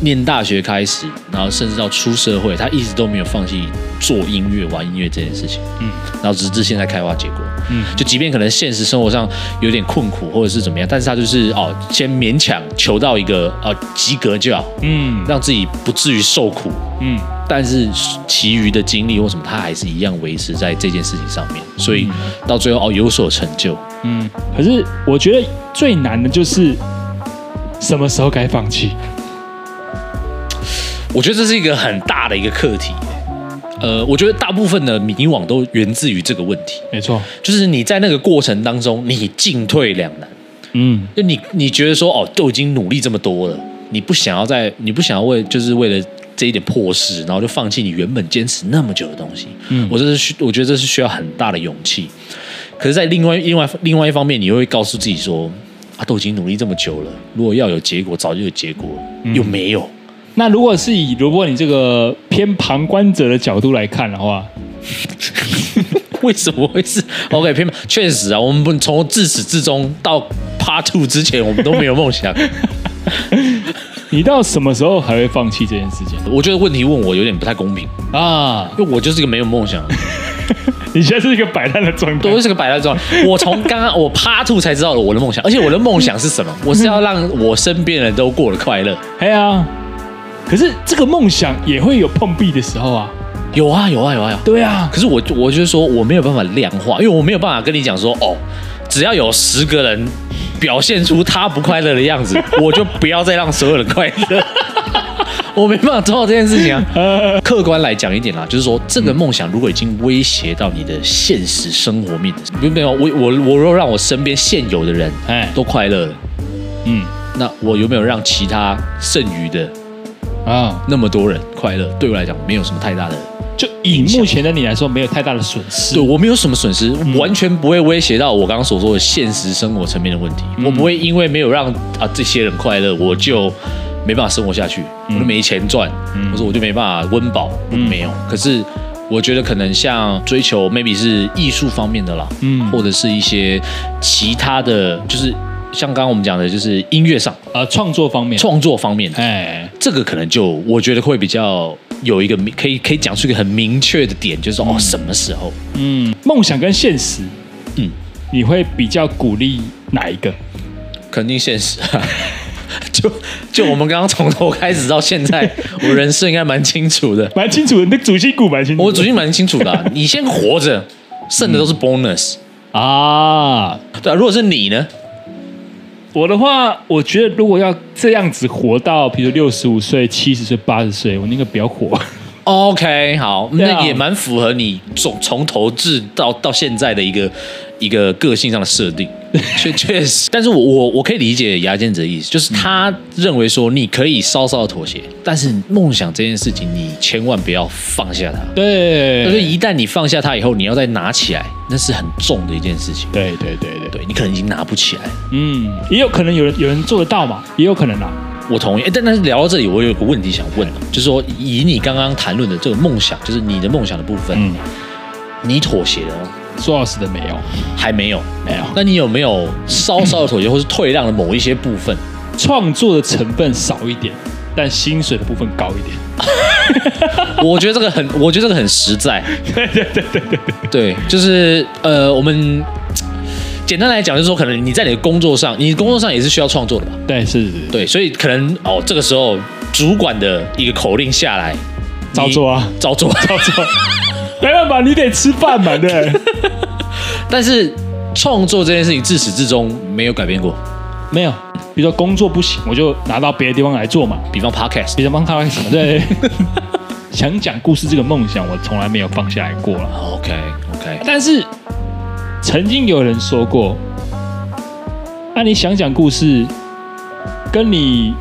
念大学开始，然后甚至到出社会，他一直都没有放弃做音乐、玩音乐这件事情。嗯，然后直至现在开花结果。嗯，就即便可能现实生活上有点困苦或者是怎么样，但是他就是哦，先勉强求到一个哦及格就好。嗯，让自己不至于受苦。嗯，但是其余的精力或什么，他还是一样维持在这件事情上面。所以到最后哦有所成就。嗯，可是我觉得最难的就是什么时候该放弃。我觉得这是一个很大的一个课题，呃，我觉得大部分的迷惘都源自于这个问题。没错，就是你在那个过程当中，你进退两难。嗯，就你你觉得说，哦，都已经努力这么多了，你不想要再，你不想要为，就是为了这一点破事，然后就放弃你原本坚持那么久的东西。嗯，我这是需，我觉得这是需要很大的勇气。可是，在另外另外另外一方面，你又会告诉自己说，啊，都已经努力这么久了，如果要有结果，早就有结果，又没有。那如果是以如果你这个偏旁观者的角度来看的话，为什么会是 OK 偏？确实啊，我们不从自始至终到 Part Two 之前，我们都没有梦想。你到什么时候还会放弃这件事情？我觉得问题问我有点不太公平啊，因为我就是一个没有梦想。你现在是一个摆烂的状态，我是个摆烂状态。我从刚刚我 Part Two 才知道了我的梦想，而且我的梦想是什么？我是要让我身边的人都过得快乐。哎呀。可是这个梦想也会有碰壁的时候啊，有啊有啊有啊有。对啊，可是我我就是说我没有办法量化，因为我没有办法跟你讲说哦，只要有十个人表现出他不快乐的样子，我就不要再让所有人快乐。我没办法做到这件事情啊。客观来讲一点啦，就是说这个梦想如果已经威胁到你的现实生活面，没有我我我若让我身边现有的人哎都快乐了，嗯，那我有没有让其他剩余的？啊，那么多人快乐，对我来讲没有什么太大的，就以目前的你来说，没有太大的损失。对，我没有什么损失，完全不会威胁到我刚刚所说的现实生活层面的问题。嗯、我不会因为没有让啊这些人快乐，我就没办法生活下去，我就没钱赚，或者我就没办法温饱。没有。可是我觉得可能像追求 maybe 是艺术方面的啦，嗯，或者是一些其他的就是。像刚刚我们讲的，就是音乐上，啊，创作方面，创作方面，哎，这个可能就我觉得会比较有一个明可以可以讲出一个很明确的点，就是哦什么时候？嗯，梦想跟现实，嗯，你会比较鼓励哪一个？肯定现实啊。就就我们刚刚从头开始到现在，我人生应该蛮清楚的，蛮清楚的。那主心骨蛮清楚，我主心蛮清楚的、啊。你先活着，剩的都是 bonus、嗯、啊。对啊，如果是你呢？我的话，我觉得如果要这样子活到，比如六十五岁、七十岁、八十岁，我宁可不要活。OK，好，那也蛮符合你从从头至到到现在的一个一个个性上的设定。确确实，但是我我我可以理解牙尖子的意思，就是他认为说你可以稍稍的妥协，但是梦想这件事情你千万不要放下它。对，就是一旦你放下它以后，你要再拿起来，那是很重的一件事情。对对对对对，你可能已经拿不起来。嗯，也有可能有人有人做得到嘛，也有可能啊。我同意。但但是聊到这里，我有个问题想问，就是说以你刚刚谈论的这个梦想，就是你的梦想的部分，嗯，你妥协了吗？说老实的，没有，还没有，没有。那你有没有稍稍的妥协，或是退让的某一些部分？创作的成分少一点，但薪水的部分高一点。我觉得这个很，我觉得这个很实在。对对对对对对，就是呃，我们简单来讲，就是说，可能你在你的工作上，你工作上也是需要创作的吧？对，是是，对，所以可能哦，这个时候主管的一个口令下来，照做啊，照做，照做。没办法，你得吃饭嘛，对。但是创作这件事情自始至终没有改变过，没有。比如说工作不行，我就拿到别的地方来做嘛。比方 podcast，比方 podcast，对。想讲故事这个梦想，我从来没有放下来过了。OK OK。但是曾经有人说过，那、啊、你想讲故事，跟你。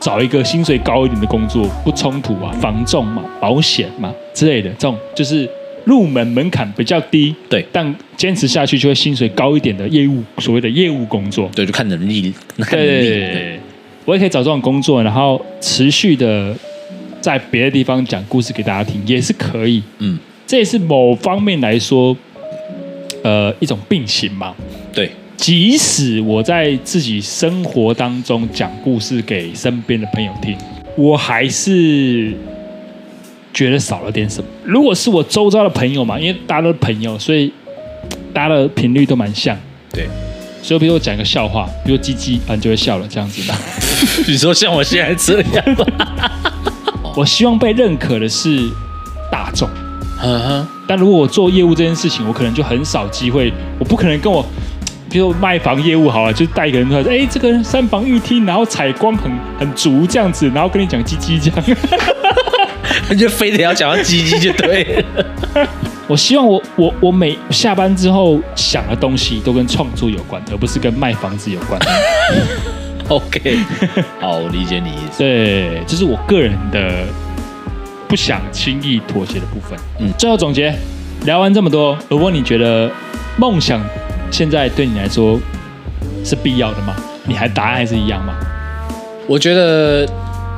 找一个薪水高一点的工作不冲突啊，房仲嘛、保险嘛之类的，这种就是入门门槛比较低，对，但坚持下去就会薪水高一点的业务，所谓的业务工作，对，就看能力，看能力。对，对我也可以找这种工作，然后持续的在别的地方讲故事给大家听，也是可以。嗯，这也是某方面来说，呃，一种并行嘛。对。即使我在自己生活当中讲故事给身边的朋友听，我还是觉得少了点什么。如果是我周遭的朋友嘛，因为大家都是朋友，所以大家的频率都蛮像。对，所以比如我讲一个笑话，比如鸡鸡，反正就会笑了，这样子的。你说像我现在这样，我希望被认可的是大众。嗯哼。但如果我做业务这件事情，我可能就很少机会，我不可能跟我。比如卖房业务好了，就带一个人出来说：“哎，这个三房一厅，然后采光很很足这样子，然后跟你讲鸡鸡这样，你就非得要讲到鸡鸡就对了。我希望我我我每下班之后想的东西都跟创作有关，而不是跟卖房子有关。OK，好，我理解你意思。对，这是我个人的不想轻易妥协的部分。嗯，最后总结，聊完这么多，如果你觉得梦想。现在对你来说是必要的吗？你还答案还是一样吗？我觉得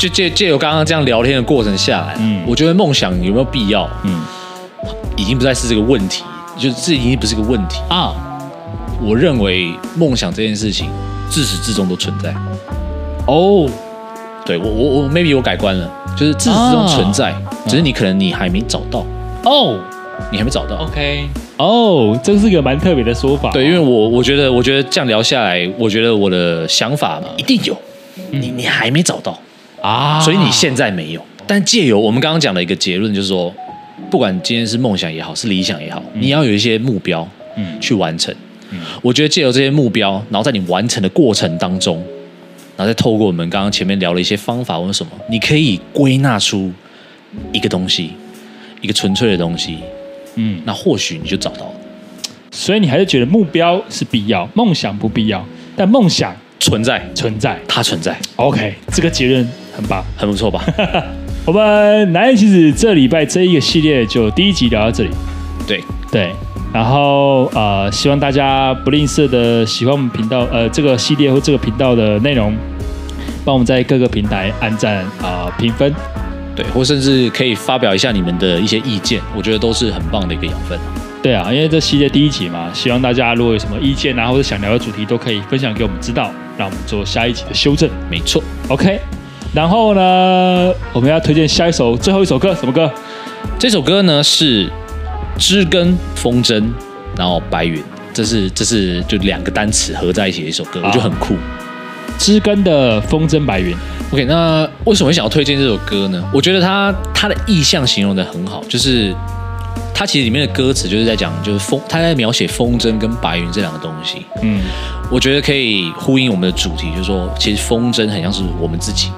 就借借由刚刚这样聊天的过程下来，嗯，我觉得梦想有没有必要，嗯，已经不再是这个问题，就是这已经不是个问题。啊。我认为梦想这件事情自始至终都存在。哦，对我我我 maybe 我改观了，就是自始至终存在，啊，只是你可能你还没找到。哦。你还没找到？OK，哦，oh, 这是一个蛮特别的说法。对，因为我我觉得，我觉得这样聊下来，我觉得我的想法一定有，嗯、你你还没找到啊，所以你现在没有。但借由我们刚刚讲的一个结论，就是说，不管今天是梦想也好，是理想也好，嗯、你要有一些目标，嗯，去完成。嗯，我觉得借由这些目标，然后在你完成的过程当中，然后再透过我们刚刚前面聊了一些方法或者什么，你可以归纳出一个东西，一个纯粹的东西。嗯，那或许你就找到了，所以你还是觉得目标是必要，梦想不必要，但梦想存在，存在，它存在。OK，这个结论很棒，很不错吧？我们男人其实这礼拜这一个系列就第一集聊到这里，对对，然后呃，希望大家不吝啬的喜欢我们频道呃这个系列或这个频道的内容，帮我们在各个平台按赞啊评分。对，或甚至可以发表一下你们的一些意见，我觉得都是很棒的一个养分。对啊，因为这系列第一集嘛，希望大家如果有什么意见啊，或者想聊的主题，都可以分享给我们知道，让我们做下一集的修正。没错，OK，然后呢，我们要推荐下一首最后一首歌，什么歌？这首歌呢是知根风筝，然后白云，这是这是就两个单词合在一起的一首歌，我觉得很酷。知根的风筝白云。OK，那为什么会想要推荐这首歌呢？我觉得它它的意象形容的很好，就是它其实里面的歌词就是在讲，就是风，它在描写风筝跟白云这两个东西。嗯，我觉得可以呼应我们的主题，就是说，其实风筝很像是我们自己。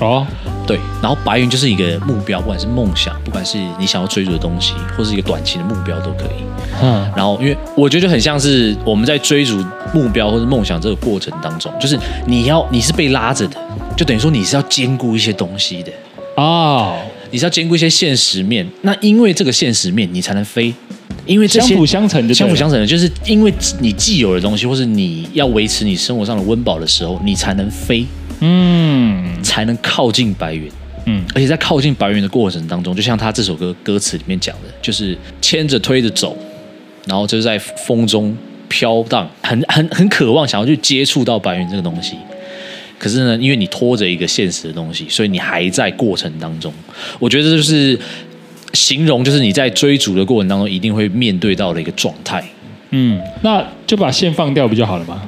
哦，对，然后白云就是一个目标，不管是梦想，不管是你想要追逐的东西，或是一个短期的目标都可以。嗯，然后因为我觉得就很像是我们在追逐目标或者梦想这个过程当中，就是你要你是被拉着的，就等于说你是要兼顾一些东西的哦，你是要兼顾一些现实面。那因为这个现实面，你才能飞，因为这相辅相成的，相辅相成的，就是因为你既有的东西，或是你要维持你生活上的温饱的时候，你才能飞。嗯，才能靠近白云。嗯，而且在靠近白云的过程当中，就像他这首歌歌词里面讲的，就是牵着推着走，然后就是在风中飘荡，很很很渴望想要去接触到白云这个东西。可是呢，因为你拖着一个现实的东西，所以你还在过程当中。我觉得这就是形容，就是你在追逐的过程当中一定会面对到的一个状态。嗯，那就把线放掉不就好了吗？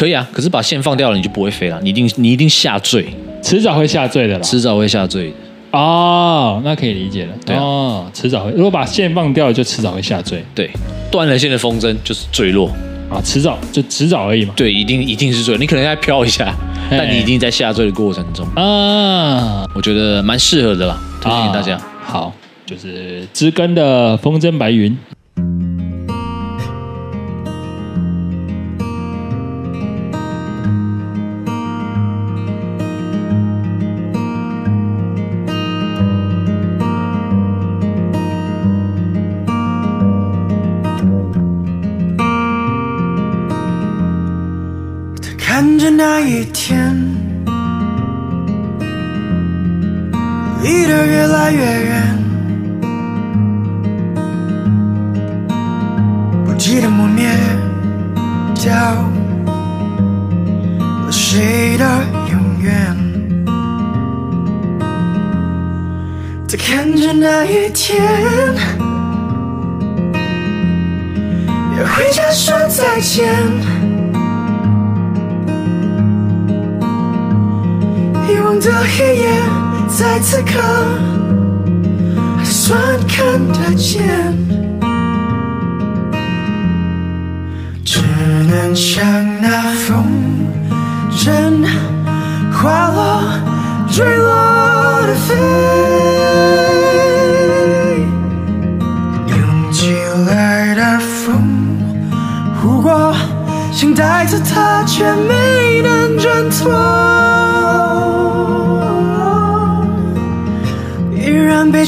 可以啊，可是把线放掉了，你就不会飞了，你一定你一定下坠，迟早会下坠的啦，迟早会下坠。哦，那可以理解了。对啊，哦，迟早会，如果把线放掉了，就迟早会下坠。对，断了线的风筝就是坠落啊，迟早就迟早而已嘛。对，一定一定是坠，你可能在飘一下，但你一定在下坠的过程中啊，我觉得蛮适合的啦，推荐给大家。好，就是知根的风筝白云。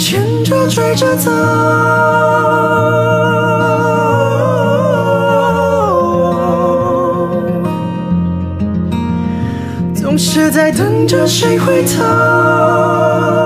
牵着追着走，总是在等着谁回头。